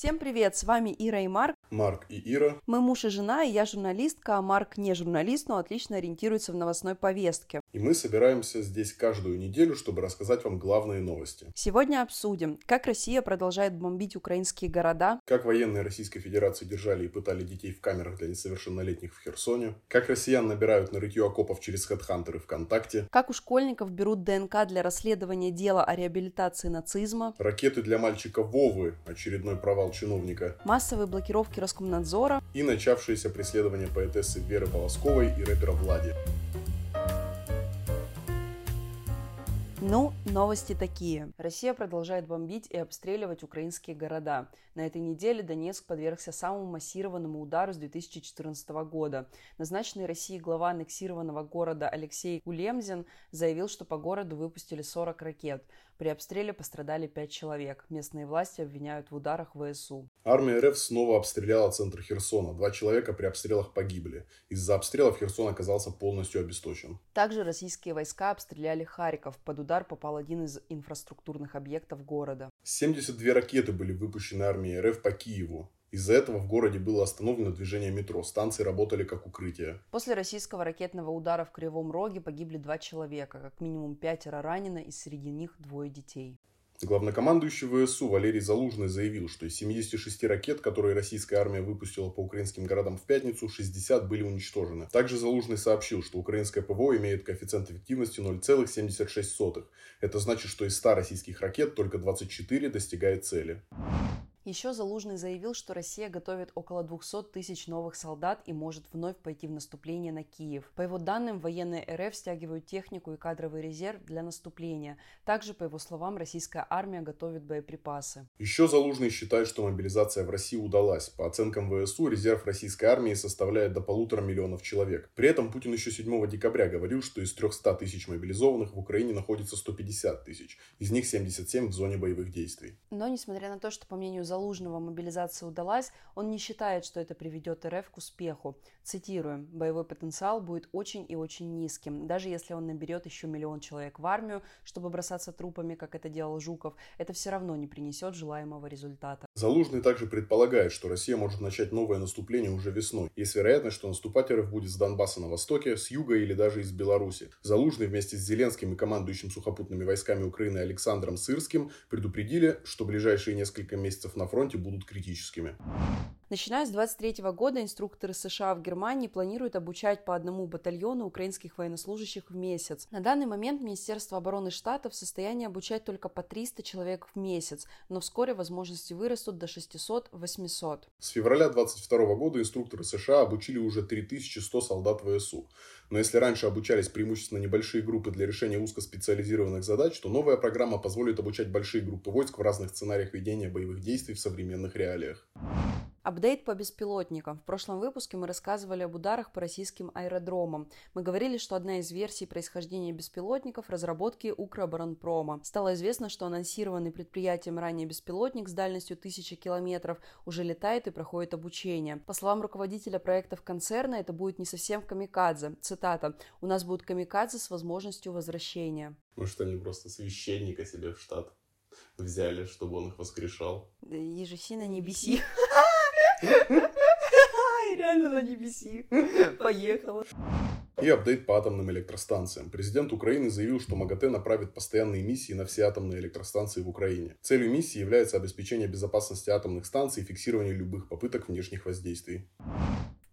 Всем привет, с вами Ира и Марк. Марк и Ира. Мы муж и жена, и я журналистка, а Марк не журналист, но отлично ориентируется в новостной повестке. И мы собираемся здесь каждую неделю, чтобы рассказать вам главные новости. Сегодня обсудим, как Россия продолжает бомбить украинские города, Как военные Российской Федерации держали и пытали детей в камерах для несовершеннолетних в Херсоне. Как россиян набирают на рытье окопов через хедхантеры ВКонтакте. как у школьников берут ДНК для расследования дела о реабилитации нацизма, Ракеты для мальчика Вовы, очередной провал чиновника. массовые блокировки Роскомнадзора, И начавшееся преследование поэтессы Веры Полосковой и рэпера Влади. Ну, новости такие. Россия продолжает бомбить и обстреливать украинские города. На этой неделе Донецк подвергся самому массированному удару с 2014 года. Назначенный Россией глава аннексированного города Алексей Кулемзин заявил, что по городу выпустили 40 ракет. При обстреле пострадали 5 человек. Местные власти обвиняют в ударах ВСУ. Армия РФ снова обстреляла центр Херсона. Два человека при обстрелах погибли. Из-за обстрелов Херсон оказался полностью обесточен. Также российские войска обстреляли Харьков. Под удар попал один из инфраструктурных объектов города. 72 ракеты были выпущены армией РФ по Киеву. Из-за этого в городе было остановлено движение метро, станции работали как укрытие. После российского ракетного удара в Кривом Роге погибли два человека, как минимум пятеро ранено, и среди них двое детей. Главнокомандующий ВСУ Валерий Залужный заявил, что из 76 ракет, которые российская армия выпустила по украинским городам в пятницу, 60 были уничтожены. Также Залужный сообщил, что украинское ПВО имеет коэффициент эффективности 0,76. Это значит, что из 100 российских ракет только 24 достигает цели. Еще Залужный заявил, что Россия готовит около 200 тысяч новых солдат и может вновь пойти в наступление на Киев. По его данным, военные РФ стягивают технику и кадровый резерв для наступления. Также, по его словам, российская армия готовит боеприпасы. Еще Залужный считает, что мобилизация в России удалась. По оценкам ВСУ, резерв российской армии составляет до полутора миллионов человек. При этом Путин еще 7 декабря говорил, что из 300 тысяч мобилизованных в Украине находится 150 тысяч. Из них 77 в зоне боевых действий. Но, несмотря на то, что, по мнению Залужного, мобилизация удалась, он не считает, что это приведет РФ к успеху. Цитируем, «Боевой потенциал будет очень и очень низким. Даже если он наберет еще миллион человек в армию, чтобы бросаться трупами, как это делал Жуков, это все равно не принесет желаемого результата». Залужный также предполагает, что Россия может начать новое наступление уже весной. Есть вероятность, что наступать РФ будет с Донбасса на востоке, с юга или даже из Беларуси. Залужный вместе с Зеленским и командующим сухопутными войсками Украины Александром Сырским предупредили, что ближайшие несколько месяцев на фронте будут критическими. Начиная с 23 года инструкторы США в Германии планируют обучать по одному батальону украинских военнослужащих в месяц. На данный момент Министерство обороны штата в состоянии обучать только по 300 человек в месяц, но вскоре возможности вырастут до 600-800. С февраля 22 года инструкторы США обучили уже 3100 солдат ВСУ. Но если раньше обучались преимущественно небольшие группы для решения узкоспециализированных задач, то новая программа позволит обучать большие группы войск в разных сценариях ведения боевых действий в современных реалиях. Апдейт по беспилотникам. В прошлом выпуске мы рассказывали об ударах по российским аэродромам. Мы говорили, что одна из версий происхождения беспилотников – разработки Укроборонпрома. Стало известно, что анонсированный предприятием ранее беспилотник с дальностью 1000 километров уже летает и проходит обучение. По словам руководителя проектов концерна, это будет не совсем камикадзе. Цитата. «У нас будут камикадзе с возможностью возвращения». Может, они просто священника себе в штат взяли, чтобы он их воскрешал. Ежеси на небеси. Реально на небеси. Поехала. И апдейт по атомным электростанциям. Президент Украины заявил, что МАГАТЭ направит постоянные миссии на все атомные электростанции в Украине. Целью миссии является обеспечение безопасности атомных станций и фиксирование любых попыток внешних воздействий.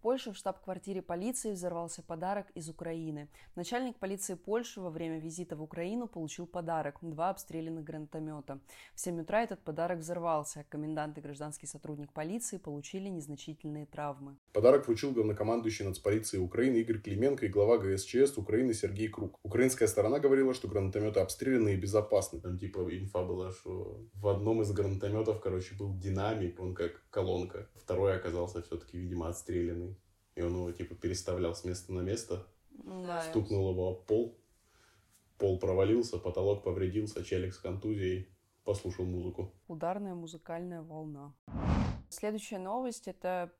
В Польше в штаб-квартире полиции взорвался подарок из Украины. Начальник полиции Польши во время визита в Украину получил подарок – два обстрелянных гранатомета. В 7 утра этот подарок взорвался, а комендант и гражданский сотрудник полиции получили незначительные травмы. Подарок вручил главнокомандующий нацполиции Украины Игорь Клименко и глава ГСЧС Украины Сергей Круг. Украинская сторона говорила, что гранатометы обстреляны и безопасны. Там типа инфа была, что в одном из гранатометов, короче, был динамик, он как колонка. Второй оказался все-таки, видимо, отстрелянный. И он его типа переставлял с места на место, Да. стукнул его об пол. Пол провалился, потолок повредился, челик с контузией. Послушал музыку. Ударная музыкальная волна. Следующая новость – это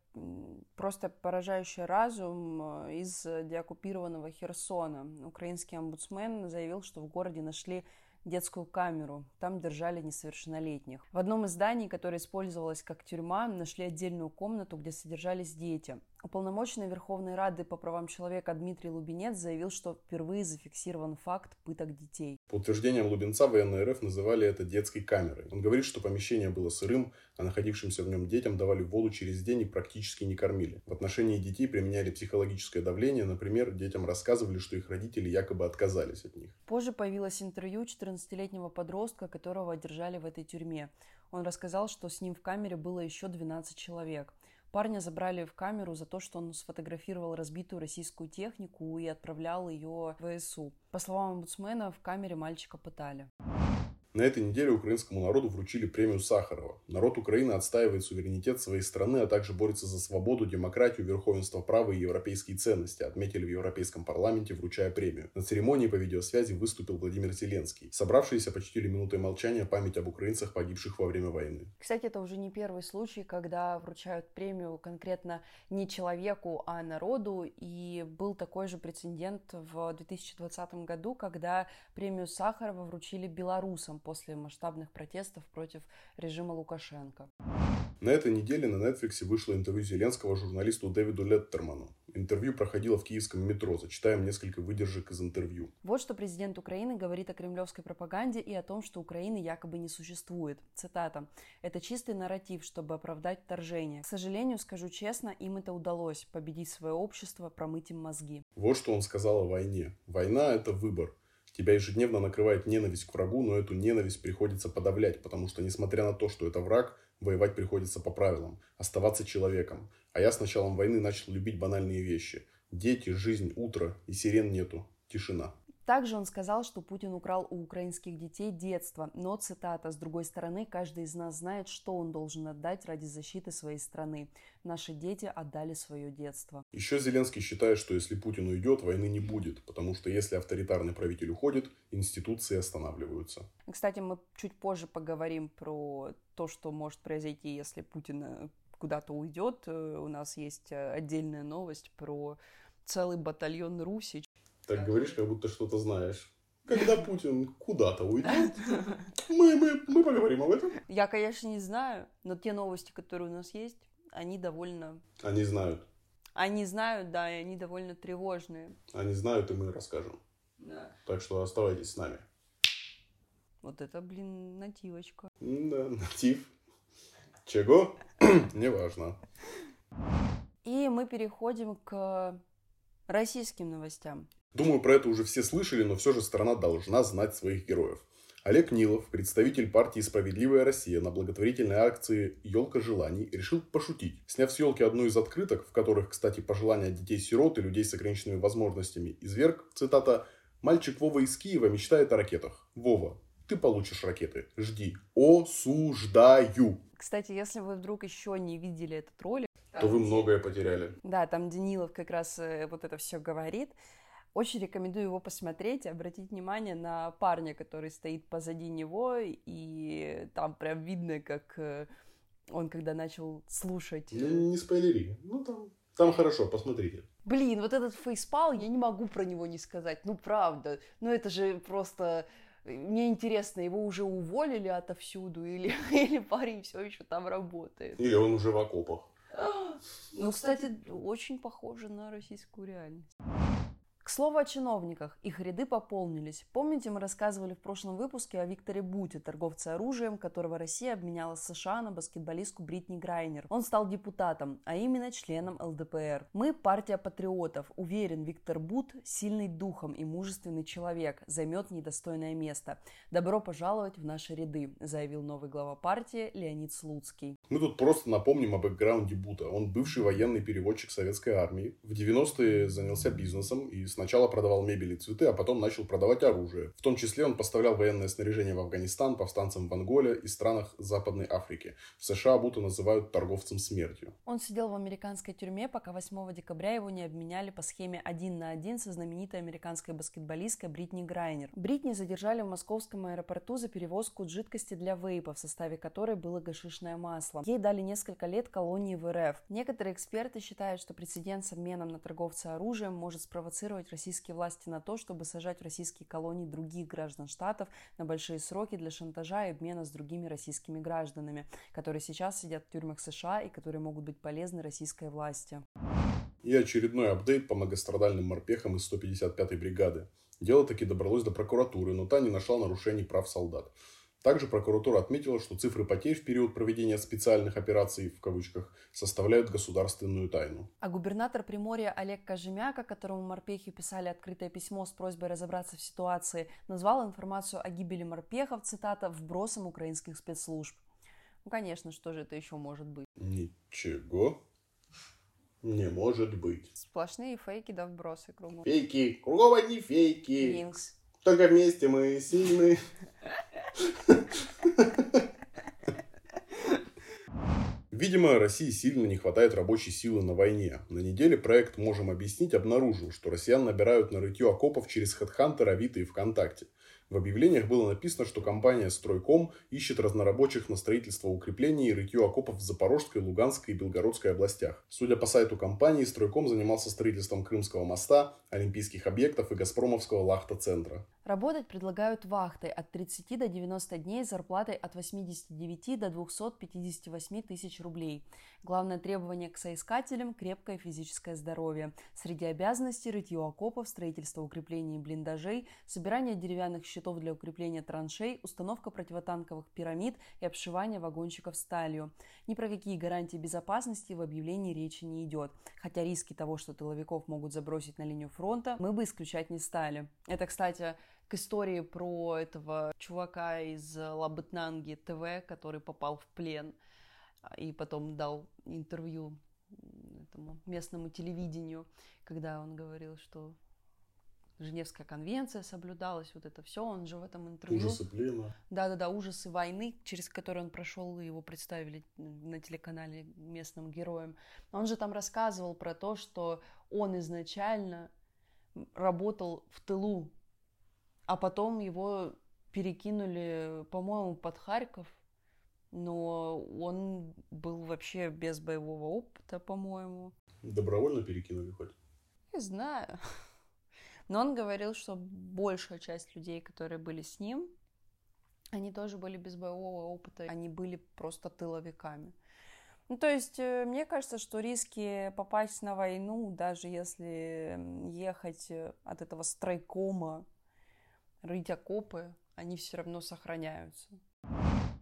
просто поражающий разум э, из деоккупированного Херсона. Украинский омбудсмен заявил, что в городе нашли детскую камеру. Там держали несовершеннолетних. В одном из зданий, которое использовалось как тюрьма, нашли отдельную комнату, где содержались дети. Уполномоченный Верховной Рады по правам человека Дмитрий Лубинец заявил, что впервые зафиксирован факт пыток детей. По утверждениям Лубенца, военные РФ называли это детской камерой. Он говорит, что помещение было сырым, а находившимся в нем детям давали воду через день и практически не кормили. В отношении детей применяли психологическое давление. Например, детям рассказывали, что их родители якобы отказались от них. Позже появилось интервью 14-летнего подростка, которого держали в этой тюрьме. Он рассказал, что с ним в камере было еще 12 человек. Парня забрали в камеру за то, что он сфотографировал разбитую российскую технику и отправлял ее в ВСУ. По словам омбудсмена, в камере мальчика пытали. На этой неделе украинскому народу вручили премию Сахарова. Народ Украины отстаивает суверенитет своей страны, а также борется за свободу, демократию, верховенство права и европейские ценности, отметили в Европейском парламенте, вручая премию. На церемонии по видеосвязи выступил Владимир Зеленский. Собравшиеся почтили минутой молчания память об украинцах, погибших во время войны. Кстати, это уже не первый случай, когда вручают премию конкретно не человеку, а народу. И был такой же прецедент в 2020 году, когда премию Сахарова вручили белорусам после масштабных протестов против режима Лукашенко. На этой неделе на Netflix вышло интервью Зеленского журналисту Дэвиду Леттерману. Интервью проходило в киевском метро. Зачитаем несколько выдержек из интервью. Вот что президент Украины говорит о кремлевской пропаганде и о том, что Украины якобы не существует. Цитата. «Это чистый нарратив, чтобы оправдать вторжение. К сожалению, скажу честно, им это удалось. Победить свое общество, промыть им мозги». Вот что он сказал о войне. Война – это выбор. Тебя ежедневно накрывает ненависть к врагу, но эту ненависть приходится подавлять, потому что, несмотря на то, что это враг, воевать приходится по правилам, оставаться человеком. А я с началом войны начал любить банальные вещи. Дети, жизнь, утро, и сирен нету, тишина. Также он сказал, что Путин украл у украинских детей детство. Но, цитата, с другой стороны, каждый из нас знает, что он должен отдать ради защиты своей страны. Наши дети отдали свое детство. Еще Зеленский считает, что если Путин уйдет, войны не будет, потому что если авторитарный правитель уходит, институции останавливаются. Кстати, мы чуть позже поговорим про то, что может произойти, если Путин э, куда-то уйдет. Э, у нас есть э, отдельная новость про целый батальон Руси, так говоришь, как будто что-то знаешь. Когда Путин куда-то уйдет, мы, мы, мы поговорим об этом. Я, конечно, не знаю, но те новости, которые у нас есть, они довольно... Они знают. Они знают, да, и они довольно тревожные. Они знают, и мы расскажем. Да. Так что оставайтесь с нами. Вот это, блин, нативочка. Да, натив. Чего? Неважно. И мы переходим к российским новостям. Думаю, про это уже все слышали, но все же страна должна знать своих героев. Олег Нилов, представитель партии «Справедливая Россия» на благотворительной акции «Елка желаний» решил пошутить. Сняв с елки одну из открыток, в которых, кстати, пожелания детей-сирот и людей с ограниченными возможностями, изверг, цитата, «Мальчик Вова из Киева мечтает о ракетах. Вова, ты получишь ракеты. Жди. Осуждаю. Кстати, если вы вдруг еще не видели этот ролик, то вы многое потеряли. Да, там Данилов как раз э, вот это все говорит. Очень рекомендую его посмотреть, обратить внимание на парня, который стоит позади него, и там прям видно, как э, он когда начал слушать. Ну, не спойлери. Ну, там, там хорошо, посмотрите. Блин, вот этот фейспал, я не могу про него не сказать. Ну, правда. Ну, это же просто... Мне интересно, его уже уволили отовсюду, или, или парень все еще там работает. Или он уже в окопах. Ну, кстати, очень похоже на российскую реальность. К слову о чиновниках, их ряды пополнились. Помните, мы рассказывали в прошлом выпуске о Викторе Буте, торговце оружием, которого Россия обменяла США на баскетболистку Бритни Грайнер. Он стал депутатом, а именно членом ЛДПР. Мы партия патриотов. Уверен, Виктор Бут сильный духом и мужественный человек, займет недостойное место. Добро пожаловать в наши ряды, заявил новый глава партии Леонид Слуцкий. Мы тут просто напомним о бэкграунде Бута. Он бывший военный переводчик советской армии. В 90-е занялся бизнесом и с Сначала продавал мебель и цветы, а потом начал продавать оружие. В том числе он поставлял военное снаряжение в Афганистан, повстанцам в Анголе и странах Западной Африки. В США Бута называют торговцем смертью. Он сидел в американской тюрьме, пока 8 декабря его не обменяли по схеме один на один со знаменитой американской баскетболисткой Бритни Грайнер. Бритни задержали в московском аэропорту за перевозку жидкости для вейпа, в составе которой было гашишное масло. Ей дали несколько лет колонии в РФ. Некоторые эксперты считают, что прецедент с обменом на торговца оружием может спровоцировать использовать российские власти на то, чтобы сажать в российские колонии других граждан штатов на большие сроки для шантажа и обмена с другими российскими гражданами, которые сейчас сидят в тюрьмах США и которые могут быть полезны российской власти. И очередной апдейт по многострадальным морпехам из 155-й бригады. Дело таки добралось до прокуратуры, но та не нашла нарушений прав солдат. Также прокуратура отметила, что цифры потерь в период проведения специальных операций, в кавычках, составляют государственную тайну. А губернатор Приморья Олег Кожемяка, которому морпехи писали открытое письмо с просьбой разобраться в ситуации, назвал информацию о гибели морпехов, цитата, «вбросом украинских спецслужб». Ну, конечно, что же это еще может быть? Ничего не может быть. Сплошные фейки да вбросы кругом. Фейки. Кругом одни фейки. Винкс. Только вместе мы сильны. Видимо, России сильно не хватает рабочей силы на войне. На неделе проект «Можем объяснить» обнаружил, что россиян набирают на рытье окопов через HeadHunter, Авито и ВКонтакте. В объявлениях было написано, что компания «Стройком» ищет разнорабочих на строительство укреплений и рытье окопов в Запорожской, Луганской и Белгородской областях. Судя по сайту компании, «Стройком» занимался строительством Крымского моста, олимпийских объектов и Газпромовского лахта-центра. Работать предлагают вахтой от 30 до 90 дней с зарплатой от 89 до 258 тысяч рублей. Главное требование к соискателям – крепкое физическое здоровье. Среди обязанностей – рытье окопов, строительство укреплений и блиндажей, собирание деревянных щитов для укрепления траншей, установка противотанковых пирамид и обшивание вагончиков сталью. Ни про какие гарантии безопасности в объявлении речи не идет, хотя риски того, что тыловиков могут забросить на линию фронта, мы бы исключать не стали. Это, кстати, к истории про этого чувака из Лабытнанги ТВ, который попал в плен а, и потом дал интервью этому местному телевидению, когда он говорил, что Женевская конвенция соблюдалась, вот это все, он же в этом интервью... Ужасы плена. Да-да-да, ужасы войны, через которые он прошел, его представили на телеканале местным героем. Он же там рассказывал про то, что он изначально работал в тылу, а потом его перекинули, по-моему, под Харьков, но он был вообще без боевого опыта, по-моему. Добровольно перекинули хоть? Не знаю. Но он говорил, что большая часть людей, которые были с ним, они тоже были без боевого опыта, они были просто тыловиками. Ну, то есть, э, мне кажется, что риски попасть на войну, даже если ехать э, от этого стройкома, рыть окопы, они все равно сохраняются.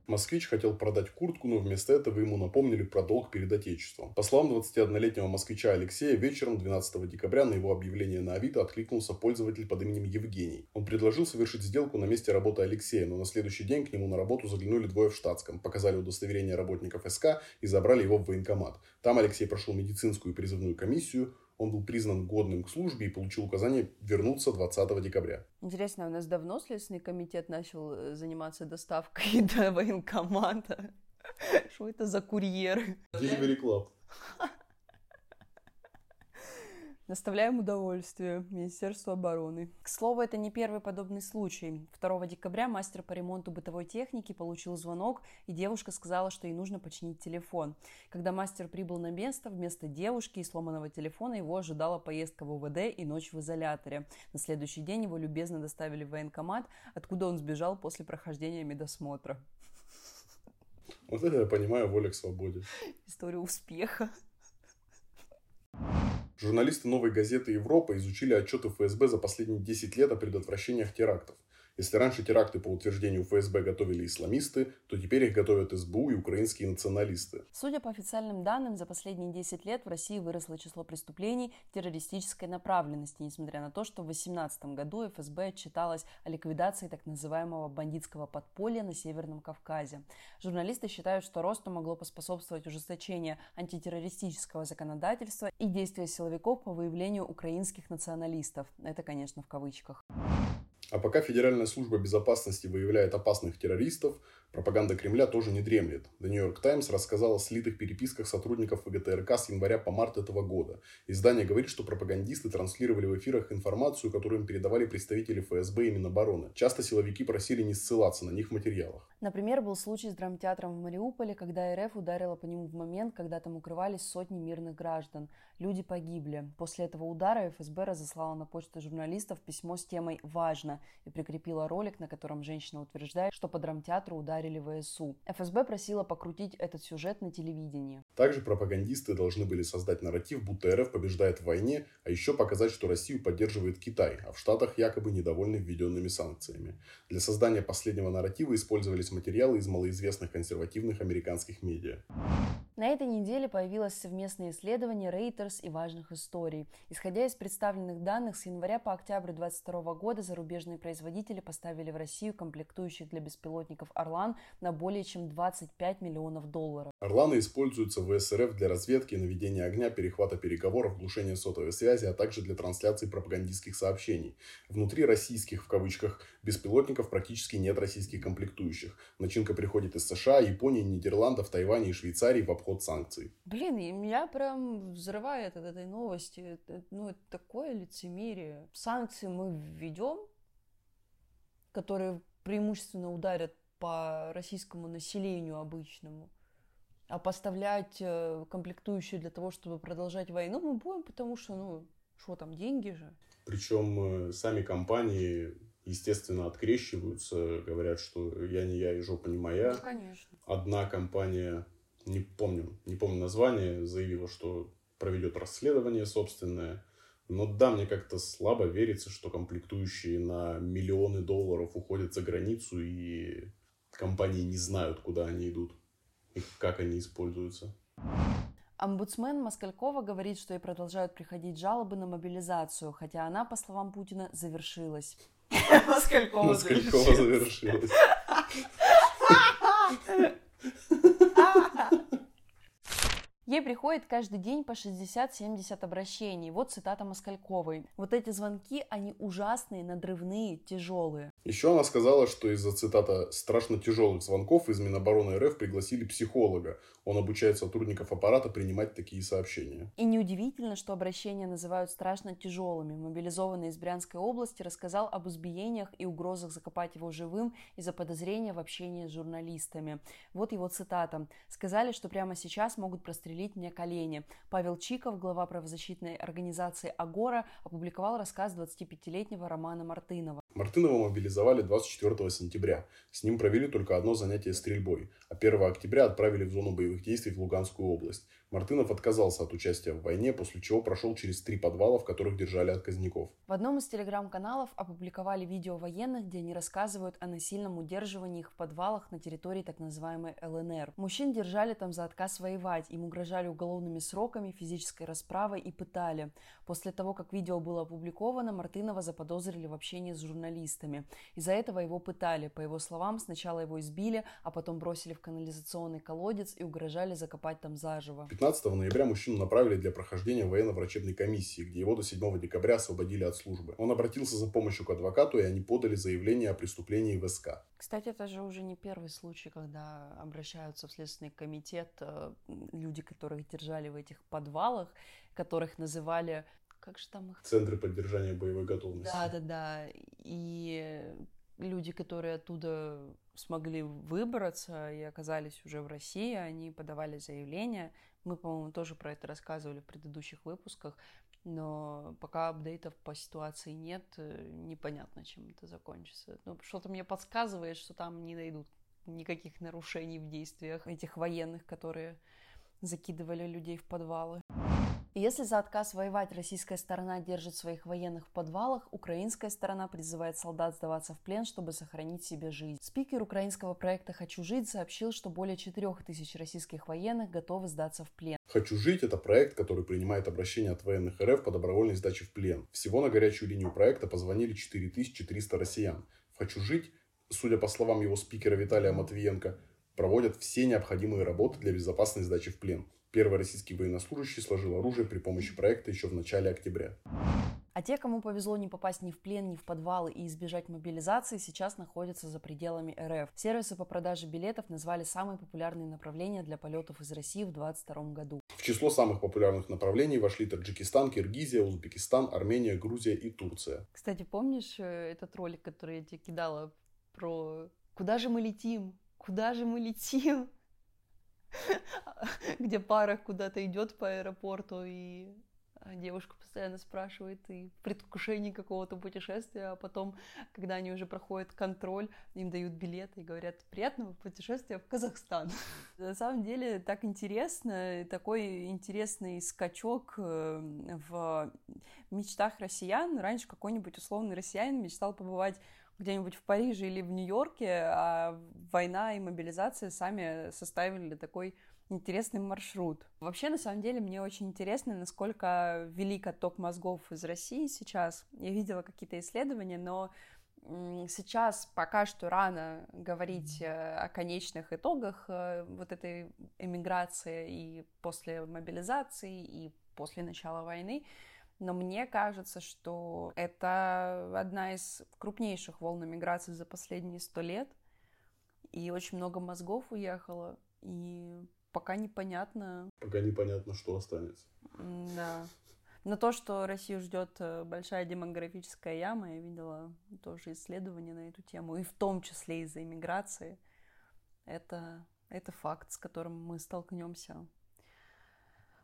Москвич хотел продать куртку, но вместо этого ему напомнили про долг перед Отечеством. По словам 21-летнего москвича Алексея, вечером 12 декабря на его объявление на Авито откликнулся пользователь под именем Евгений. Он предложил совершить сделку на месте работы Алексея, но на следующий день к нему на работу заглянули двое в штатском, показали удостоверение работников СК и забрали его в военкомат. Там Алексей прошел медицинскую и призывную комиссию, он был признан годным к службе и получил указание вернуться 20 декабря. Интересно, у нас давно Следственный комитет начал э, заниматься доставкой до военкомата? Что это за курьеры? Delivery Club. Доставляем удовольствие Министерству обороны. К слову, это не первый подобный случай. 2 декабря мастер по ремонту бытовой техники получил звонок, и девушка сказала, что ей нужно починить телефон. Когда мастер прибыл на место, вместо девушки и сломанного телефона его ожидала поездка в УВД и ночь в изоляторе. На следующий день его любезно доставили в военкомат, откуда он сбежал после прохождения медосмотра. Вот это я понимаю, воля к свободе. История успеха. Журналисты «Новой газеты Европа» изучили отчеты ФСБ за последние 10 лет о предотвращениях терактов. Если раньше теракты по утверждению ФСБ готовили исламисты, то теперь их готовят СБУ и украинские националисты. Судя по официальным данным, за последние 10 лет в России выросло число преступлений террористической направленности, несмотря на то, что в 2018 году ФСБ отчиталось о ликвидации так называемого бандитского подполья на Северном Кавказе. Журналисты считают, что росту могло поспособствовать ужесточение антитеррористического законодательства и действия силовиков по выявлению украинских националистов. Это, конечно, в кавычках. А пока Федеральная служба безопасности выявляет опасных террористов, Пропаганда Кремля тоже не дремлет. The New York Times рассказала о слитых переписках сотрудников ВГТРК с января по март этого года. Издание говорит, что пропагандисты транслировали в эфирах информацию, которую им передавали представители ФСБ и Минобороны. Часто силовики просили не ссылаться на них в материалах. Например, был случай с драмтеатром в Мариуполе, когда РФ ударила по нему в момент, когда там укрывались сотни мирных граждан. Люди погибли. После этого удара ФСБ разослала на почту журналистов письмо с темой «Важно» и прикрепила ролик, на котором женщина утверждает, что по драмтеатру ударили ударили ВСУ. ФСБ просила покрутить этот сюжет на телевидении. Также пропагандисты должны были создать нарратив, будто РФ побеждает в войне, а еще показать, что Россию поддерживает Китай, а в Штатах якобы недовольны введенными санкциями. Для создания последнего нарратива использовались материалы из малоизвестных консервативных американских медиа. На этой неделе появилось совместное исследование Reuters и важных историй. Исходя из представленных данных, с января по октябрь 2022 года зарубежные производители поставили в Россию комплектующих для беспилотников «Орлан» на более чем 25 миллионов долларов. «Орланы» используются в СРФ для разведки, наведения огня, перехвата переговоров, глушения сотовой связи, а также для трансляции пропагандистских сообщений. Внутри российских, в кавычках, беспилотников практически нет российских комплектующих. Начинка приходит из США, Японии, Нидерландов, Тайваня и Швейцарии в обход санкций. Блин, и меня прям взрывает от этой новости. Ну, это такое лицемерие. Санкции мы введем, которые преимущественно ударят по российскому населению обычному. А поставлять э, комплектующие для того, чтобы продолжать войну, мы будем, потому что, ну, что там, деньги же. Причем э, сами компании естественно, открещиваются, говорят, что я не я и жопа не моя. Ну, конечно. Одна компания, не помню, не помню название, заявила, что проведет расследование собственное. Но да, мне как-то слабо верится, что комплектующие на миллионы долларов уходят за границу, и компании не знают, куда они идут и как они используются. Омбудсмен Москалькова говорит, что ей продолжают приходить жалобы на мобилизацию, хотя она, по словам Путина, завершилась. Москалькова завершилась. Ей приходит каждый день по 60-70 обращений. Вот цитата Москальковой. Вот эти звонки, они ужасные, надрывные, тяжелые. Еще она сказала, что из-за, цитата, страшно тяжелых звонков из Минобороны РФ пригласили психолога. Он обучает сотрудников аппарата принимать такие сообщения. И неудивительно, что обращения называют страшно тяжелыми. Мобилизованный из Брянской области рассказал об избиениях и угрозах закопать его живым из-за подозрения в общении с журналистами. Вот его цитата. «Сказали, что прямо сейчас могут прострелить мне колени». Павел Чиков, глава правозащитной организации «Агора», опубликовал рассказ 25-летнего Романа Мартынова. Мартынова мобилизовали 24 сентября. С ним провели только одно занятие стрельбой, а 1 октября отправили в зону боевых действий в Луганскую область. Мартынов отказался от участия в войне, после чего прошел через три подвала, в которых держали отказников. В одном из телеграм-каналов опубликовали видео военных, где они рассказывают о насильном удерживании их в подвалах на территории так называемой ЛНР. Мужчин держали там за отказ воевать, им угрожали уголовными сроками, физической расправой и пытали. После того, как видео было опубликовано, Мартынова заподозрили в общении с журналистами. Из-за этого его пытали. По его словам, сначала его избили, а потом бросили в канализационный колодец и угрожали закопать там заживо. 15 ноября мужчину направили для прохождения военно-врачебной комиссии, где его до 7 декабря освободили от службы. Он обратился за помощью к адвокату, и они подали заявление о преступлении в СК. Кстати, это же уже не первый случай, когда обращаются в Следственный комитет э, люди, которых держали в этих подвалах, которых называли как же там их? Центры поддержания боевой готовности. Да, да, да. И люди, которые оттуда смогли выбраться и оказались уже в России, они подавали заявления. Мы, по-моему, тоже про это рассказывали в предыдущих выпусках, но пока апдейтов по ситуации нет, э, непонятно, чем это закончится. Но что-то мне подсказывает, что там не найдут никаких нарушений в действиях этих военных, которые закидывали людей в подвалы. И если за отказ воевать российская сторона держит своих военных в подвалах, украинская сторона призывает солдат сдаваться в плен, чтобы сохранить себе жизнь. Спикер украинского проекта «Хочу жить» сообщил, что более 4000 российских военных готовы сдаться в плен. «Хочу жить» — это проект, который принимает обращения от военных РФ по добровольной сдаче в плен. Всего на горячую линию проекта позвонили 4300 россиян. В «Хочу жить», судя по словам его спикера Виталия Матвиенко, проводят все необходимые работы для безопасной сдачи в плен. Первый российский военнослужащий сложил оружие при помощи проекта еще в начале октября. А те, кому повезло не попасть ни в плен, ни в подвалы и избежать мобилизации, сейчас находятся за пределами РФ. Сервисы по продаже билетов назвали самые популярные направления для полетов из России в 2022 году. В число самых популярных направлений вошли Таджикистан, Киргизия, Узбекистан, Армения, Грузия и Турция. Кстати, помнишь э, этот ролик, который я тебе кидала про «Куда же мы летим? Куда же мы летим?» где пара куда-то идет по аэропорту, и девушка постоянно спрашивает и в предвкушении какого-то путешествия, а потом, когда они уже проходят контроль, им дают билеты и говорят «приятного путешествия в Казахстан». На самом деле так интересно, такой интересный скачок э, в мечтах россиян. Раньше какой-нибудь условный россиянин мечтал побывать где-нибудь в Париже или в Нью-Йорке, а война и мобилизация сами составили такой интересный маршрут. Вообще, на самом деле, мне очень интересно, насколько велик отток мозгов из России сейчас. Я видела какие-то исследования, но сейчас пока что рано говорить э, о конечных итогах э, вот этой эмиграции и после мобилизации, и после начала войны. Но мне кажется, что это одна из крупнейших волн эмиграции за последние сто лет. И очень много мозгов уехало. И пока непонятно... Пока непонятно, что останется. Да. Но то, что Россию ждет э, большая демографическая яма, я видела тоже исследования на эту тему, и в том числе из-за иммиграции, это, это факт, с которым мы столкнемся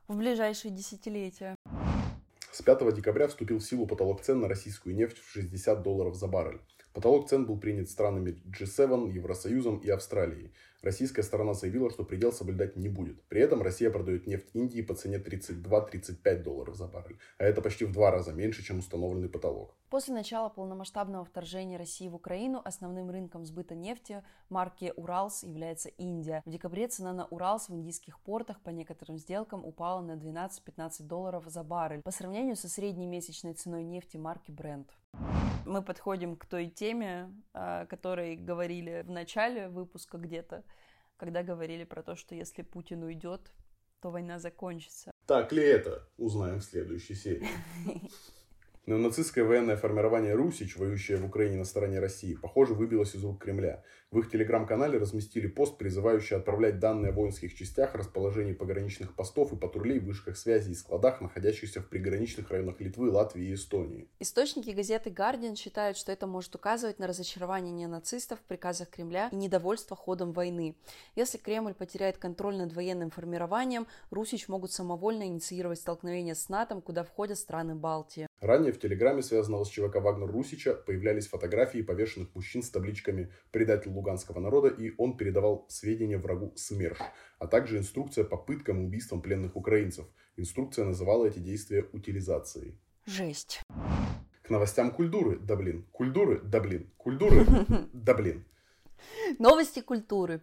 в ближайшие десятилетия. С 5 декабря вступил в силу потолок цен на российскую нефть в 60 долларов за баррель. Потолок цен был принят странами G7, Евросоюзом и Австралией. Российская сторона заявила, что предел соблюдать не будет. При этом Россия продает нефть Индии по цене 32-35 долларов за баррель, а это почти в два раза меньше, чем установленный потолок. После начала полномасштабного вторжения России в Украину основным рынком сбыта нефти марки «Уралс» является Индия. В декабре цена на «Уралс» в индийских портах по некоторым сделкам упала на 12-15 долларов за баррель по сравнению со средней месячной ценой нефти марки Brent. Мы подходим к той теме, о которой говорили в начале выпуска где-то, когда говорили про то, что если Путин уйдет, то война закончится. Так ли это? Узнаем в следующей серии. Неонацистское военное формирование «Русич», воюющее в Украине на стороне России, похоже, выбилось из рук Кремля. В их телеграм-канале разместили пост, призывающий отправлять данные о воинских частях, расположении пограничных постов и патрулей в вышках связи и складах, находящихся в приграничных районах Литвы, Латвии и Эстонии. Источники газеты «Гардиан» считают, что это может указывать на разочарование неонацистов в приказах Кремля и недовольство ходом войны. Если Кремль потеряет контроль над военным формированием, Русич могут самовольно инициировать столкновение с НАТО, куда входят страны Балтии. Ранее в Телеграме, связанного с ЧВК Вагнер Русича, появлялись фотографии повешенных мужчин с табличками «Предатель луганского народа» и «Он передавал сведения врагу СМЕРШ», а также инструкция по пыткам и убийствам пленных украинцев. Инструкция называла эти действия утилизацией. Жесть. К новостям культуры, да блин, культуры, да блин, культуры, да блин. Новости культуры.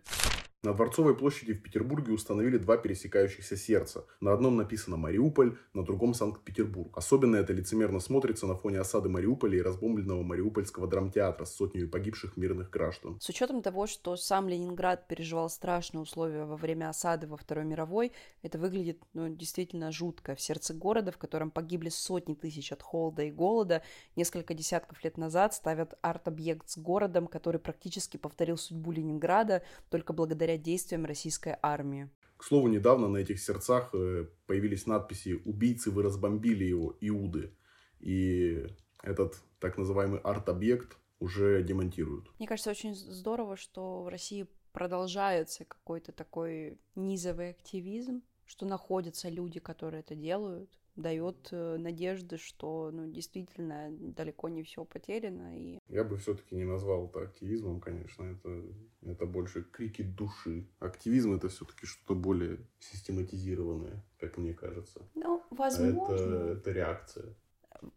На Дворцовой площади в Петербурге установили два пересекающихся сердца. На одном написано «Мариуполь», на другом «Санкт-Петербург». Особенно это лицемерно смотрится на фоне осады Мариуполя и разбомбленного Мариупольского драмтеатра с сотней погибших мирных граждан. С учетом того, что сам Ленинград переживал страшные условия во время осады во Второй мировой, это выглядит ну, действительно жутко. В сердце города, в котором погибли сотни тысяч от холода и голода, несколько десятков лет назад ставят арт-объект с городом, который практически повторил судьбу Ленинграда, только благодаря благодаря действиям российской армии. К слову, недавно на этих сердцах э, появились надписи «Убийцы, вы разбомбили его, Иуды». И этот так называемый арт-объект уже демонтируют. Мне кажется, очень здорово, что в России продолжается какой-то такой низовый активизм, что находятся люди, которые это делают, дает э, надежды, что ну, действительно далеко не все потеряно. И... Я бы все-таки не назвал это активизмом, конечно, это, это больше крики души. Активизм это все-таки что-то более систематизированное, как мне кажется. Ну, возможно. это, это реакция.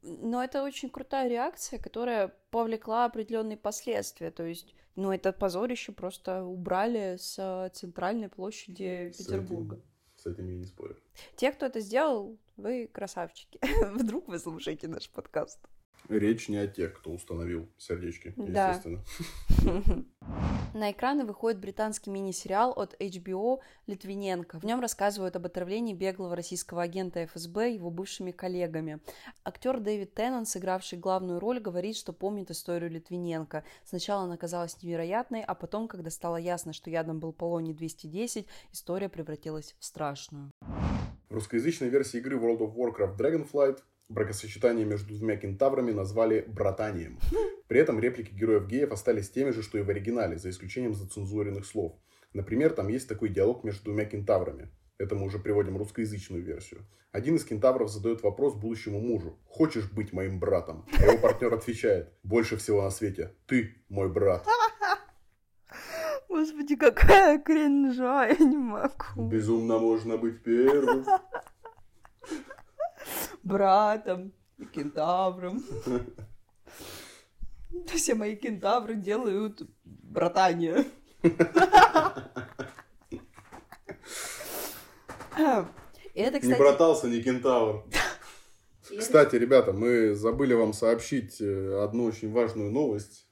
Но это очень крутая реакция, которая повлекла определенные последствия. То есть, ну, это позорище просто убрали с центральной площади с Петербурга. Этим, с этим я не спорю. Те, кто это сделал, вы красавчики. Вдруг вы слушаете наш подкаст. Речь не о тех, кто установил сердечки, Да. естественно. На экраны выходит британский мини-сериал от HBO «Литвиненко». В нем рассказывают об отравлении беглого российского агента ФСБ его бывшими коллегами. Актер Дэвид Теннон, сыгравший главную роль, говорит, что помнит историю Литвиненко. Сначала она казалась невероятной, а потом, когда стало ясно, что ядом был полоний-210, история превратилась в страшную. В русскоязычной версии игры World of Warcraft Dragonflight бракосочетание между двумя кентаврами назвали братанием. При этом реплики героев-геев остались теми же, что и в оригинале, за исключением зацензуренных слов. Например, там есть такой диалог между двумя кентаврами. Это мы уже приводим русскоязычную версию. Один из кентавров задает вопрос будущему мужу. «Хочешь быть моим братом?» А его партнер отвечает. «Больше всего на свете. Ты мой брат». Господи, какая кринжа, я не могу. Безумно можно быть первым. Братом и кентавром. Все мои кентавры делают братание. Это, Не кстати, братался, не кентавр. Кстати, ребята, мы забыли вам сообщить э, одну очень важную новость.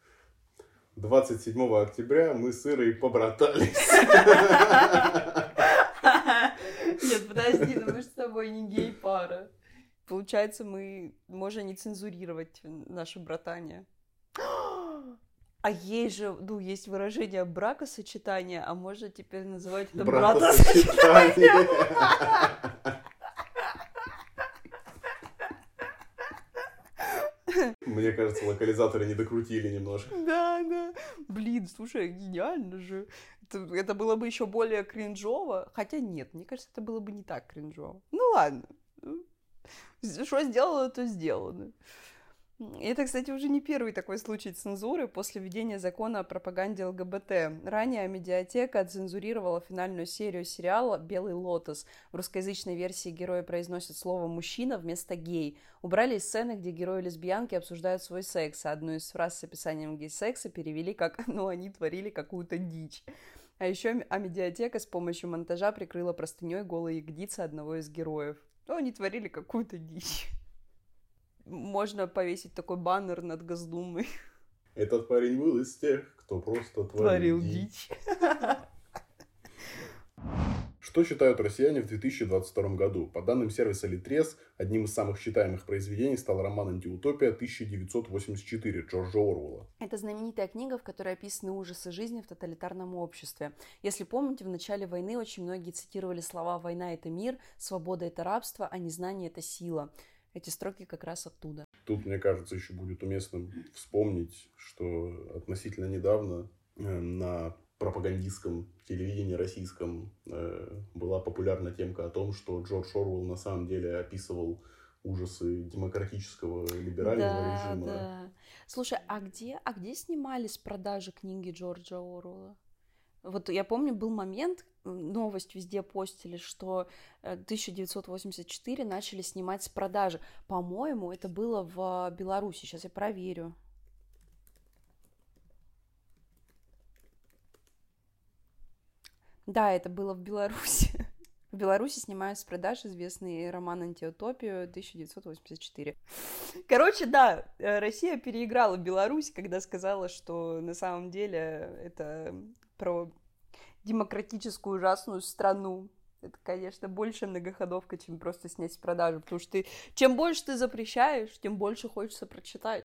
27 октября мы с Ирой побратались. Нет, подожди, ну мы же с тобой не гей-пара. Получается, мы можем не цензурировать наше братание. А есть же, ну, есть выражение бракосочетание, а можно теперь называть это братосочетание. Мне кажется, локализаторы не докрутили немножко. Да, да. Блин, слушай, гениально же. Это, это было бы еще более кринжово. Хотя нет, мне кажется, это было бы не так кринжово. Ну ладно. Что сделано, то сделано. Это, кстати, уже не первый такой случай цензуры после введения закона о пропаганде ЛГБТ. Ранее медиатека цензурировала финальную серию сериала «Белый лотос». В русскоязычной версии герои произносят слово «мужчина» вместо «гей». Убрали из сцены, где герои-лесбиянки обсуждают свой секс, а одну из фраз с описанием гей-секса перевели как «ну, они творили какую-то дичь». А еще а медиатека с помощью монтажа прикрыла простыней голые ягодицы одного из героев. Ну, они творили какую-то дичь. Можно повесить такой баннер над Госдумой. Этот парень был из тех, кто просто творил, Творил дичь. дичь. Что считают россияне в 2022 году? По данным сервиса Литрес, одним из самых читаемых произведений стал роман «Антиутопия» 1984 Джорджа Орвелла. Это знаменитая книга, в которой описаны ужасы жизни в тоталитарном обществе. Если помните, в начале войны очень многие цитировали слова «война – это мир», «свобода – это рабство», а «незнание – это сила». Эти строки как раз оттуда. Тут, мне кажется, еще будет уместно вспомнить, что относительно недавно э, на пропагандистском телевидении российском э, была популярна темка о том, что Джордж Орвелл на самом деле описывал ужасы демократического либерального да, режима. да. Слушай, а где, а где снимали с продажи книги Джорджа Оруэлла? Вот я помню, был момент, новость везде постили, что э, 1984 начали снимать с продажи. По-моему, это было в Беларуси. Сейчас я проверю. Да, это было в Беларуси. В Беларуси снимают с продаж известный роман «Антиутопию» 1984. Короче, да, э, Россия переиграла Беларусь, когда сказала, что на самом деле это про демократическую ужасную страну. Это, конечно, больше многоходовка, чем просто снять с продажи, потому что ты, чем больше ты запрещаешь, тем больше хочется прочитать.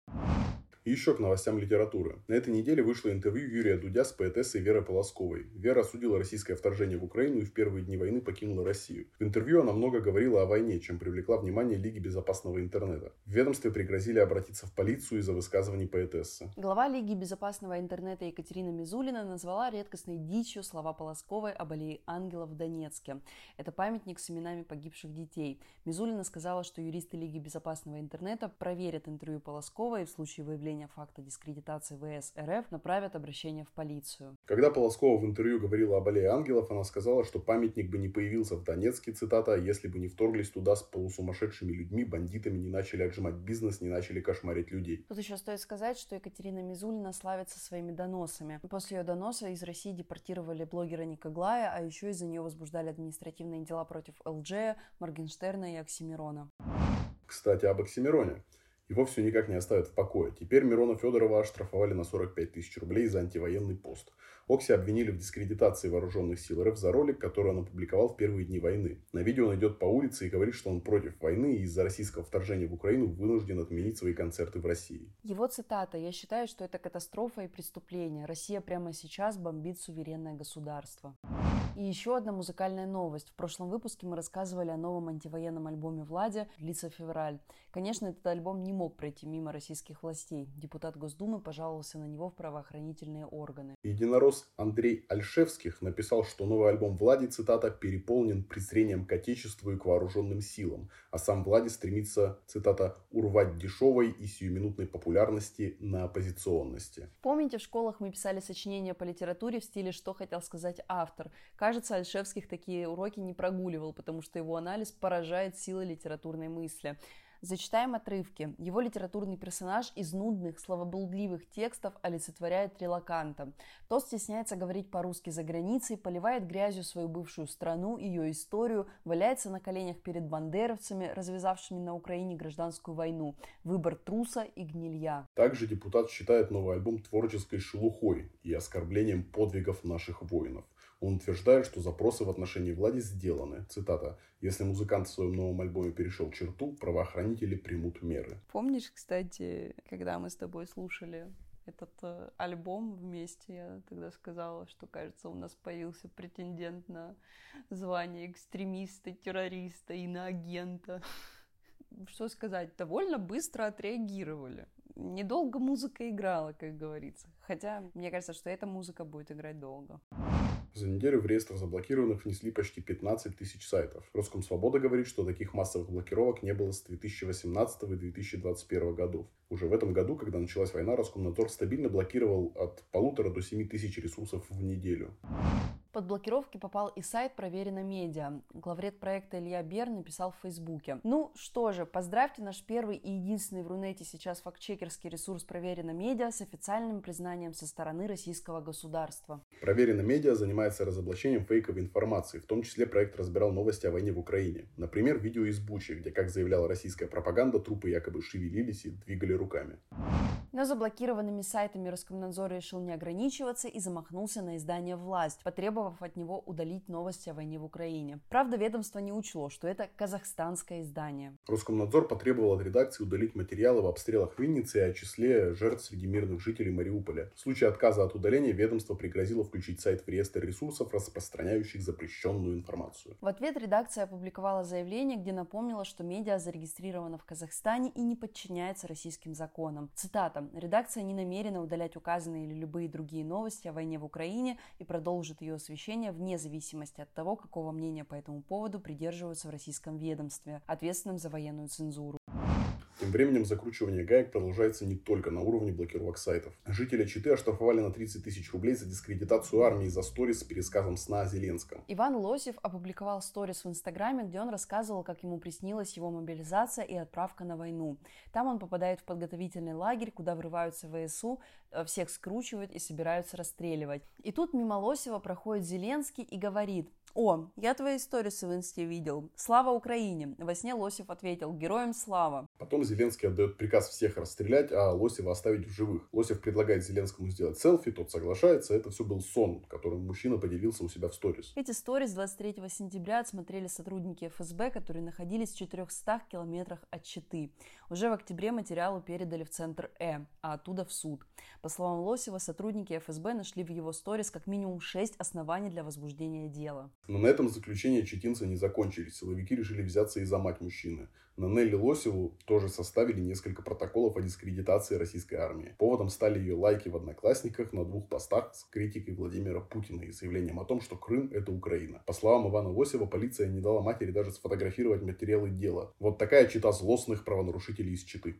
И еще к новостям литературы. На этой неделе вышло интервью Юрия Дудя с поэтессой Верой Полосковой. Вера осудила российское вторжение в Украину и в первые дни войны покинула Россию. В интервью она много говорила о войне, чем привлекла внимание Лиги безопасного интернета. В ведомстве пригрозили обратиться в полицию из-за высказываний поэтессы. Глава Лиги безопасного интернета Екатерина Мизулина назвала редкостной дичью слова Полосковой об аллее ангелов в Донецке. Это памятник с именами погибших детей. Мизулина сказала, что юристы Лиги безопасного интернета проверят интервью Полосковой и в случае выявления факта дискредитации ВС РФ направят обращение в полицию. Когда Полоскова в интервью говорила об аллее ангелов, она сказала, что памятник бы не появился в Донецке, цитата, если бы не вторглись туда с полусумасшедшими людьми, бандитами, не начали отжимать бизнес, не начали кошмарить людей. Тут еще стоит сказать, что Екатерина Мизулина славится своими доносами. После ее доноса из России депортировали блогера Никоглая, а еще из-за нее возбуждали административные дела против ЛДЖ, Моргенштерна и Оксимирона. Кстати, об Оксимироне. Его все никак не оставят в покое. Теперь Мирона Федорова оштрафовали на 45 тысяч рублей за антивоенный пост. Окси обвинили в дискредитации вооруженных сил РФ за ролик, который он опубликовал в первые дни войны. На видео он идет по улице и говорит, что он против войны и из-за российского вторжения в Украину вынужден отменить свои концерты в России. Его цитата «Я считаю, что это катастрофа и преступление. Россия прямо сейчас бомбит суверенное государство». И еще одна музыкальная новость. В прошлом выпуске мы рассказывали о новом антивоенном альбоме Влади «Длится февраль». Конечно, этот альбом не мог пройти мимо российских властей. Депутат Госдумы пожаловался на него в правоохранительные органы. Единорос Андрей Альшевских написал, что новый альбом Влади, цитата, «переполнен презрением к отечеству и к вооруженным силам», а сам Влади стремится, цитата, «урвать дешевой и сиюминутной популярности на оппозиционности». Помните, в школах мы писали сочинения по литературе в стиле «Что хотел сказать автор?». Кажется, Альшевских такие уроки не прогуливал, потому что его анализ поражает силой литературной мысли. Зачитаем отрывки. Его литературный персонаж из нудных, словоблудливых текстов олицетворяет релаканта. Тот стесняется говорить по-русски за границей, поливает грязью свою бывшую страну, ее историю, валяется на коленях перед бандеровцами, развязавшими на Украине гражданскую войну. Выбор труса и гнилья. Также депутат считает новый альбом творческой шелухой и оскорблением подвигов наших воинов. Он утверждает, что запросы в отношении Влади сделаны. Цитата. «Если музыкант в своем новом альбоме перешел черту, правоохранители примут меры». Помнишь, кстати, когда мы с тобой слушали этот э, альбом вместе, я тогда сказала, что, кажется, у нас появился претендент на звание экстремиста, террориста и на агента. Что сказать, довольно быстро отреагировали. Недолго музыка играла, как говорится. Хотя, мне кажется, что эта музыка будет играть долго. За неделю в реестр заблокированных внесли почти 15 тысяч сайтов. Роскомсвобода говорит, что таких массовых блокировок не было с 2018 и 2021 годов. Уже в этом году, когда началась война, Роскомнадзор стабильно блокировал от полутора до 7 тысяч ресурсов в неделю. Под блокировки попал и сайт «Проверено медиа». Главред проекта Илья Бер написал в Фейсбуке. Ну что же, поздравьте наш первый и единственный в Рунете сейчас фактчекерский ресурс «Проверено медиа» с официальным признанием со стороны российского государства. «Проверено медиа» занимается разоблачением фейковой информации. В том числе проект разбирал новости о войне в Украине. Например, видео из Бучи, где, как заявляла российская пропаганда, трупы якобы шевелились и двигали руками. Но заблокированными сайтами Роскомнадзор решил не ограничиваться и замахнулся на издание «Власть», потребовав от него удалить новости о войне в Украине. Правда, ведомство не учло, что это казахстанское издание. Роскомнадзор потребовал от редакции удалить материалы об обстрелах Винницы и о числе жертв среди мирных жителей Мариуполя. В случае отказа от удаления ведомство пригрозило включить сайт в реестр ресурсов, распространяющих запрещенную информацию. В ответ редакция опубликовала заявление, где напомнила, что медиа зарегистрировано в Казахстане и не подчиняется российским законам. Цитата. Редакция не намерена удалять указанные или любые другие новости о войне в Украине и продолжит ее освещение вне зависимости от того, какого мнения по этому поводу придерживаются в российском ведомстве, ответственном за военную цензуру. Тем временем закручивание гаек продолжается не только на уровне блокировок сайтов. Жители Читы оштрафовали на 30 тысяч рублей за дискредитацию армии за сторис с пересказом сна о Зеленском. Иван Лосев опубликовал сторис в Инстаграме, где он рассказывал, как ему приснилась его мобилизация и отправка на войну. Там он попадает в подготовительный лагерь, куда врываются ВСУ, э, всех скручивают и собираются расстреливать. И тут мимо Лосева проходит Зеленский и говорит, о, я твои сторисы в инсте видел. Слава Украине. Во сне Лосев ответил, героям слава. Потом Зеленский отдает приказ всех расстрелять, а Лосева оставить в живых. Лосев предлагает Зеленскому сделать селфи, тот соглашается. Это все был сон, которым мужчина поделился у себя в сторис. Эти сторис 23 сентября отсмотрели сотрудники ФСБ, которые находились в 400 километрах от Читы. Уже в октябре материалы передали в центр Э, а оттуда в суд. По словам Лосева, сотрудники ФСБ нашли в его сторис как минимум 6 оснований для возбуждения дела. Но на этом заключения читинца не закончились. Силовики решили взяться и за мать мужчины. На Нелли Лосеву тоже составили несколько протоколов о дискредитации российской армии. Поводом стали ее лайки в Одноклассниках на двух постах с критикой Владимира Путина и заявлением о том, что Крым – это Украина. По словам Ивана Лосева, полиция не дала матери даже сфотографировать материалы дела. Вот такая чита злостных правонарушителей из Читы.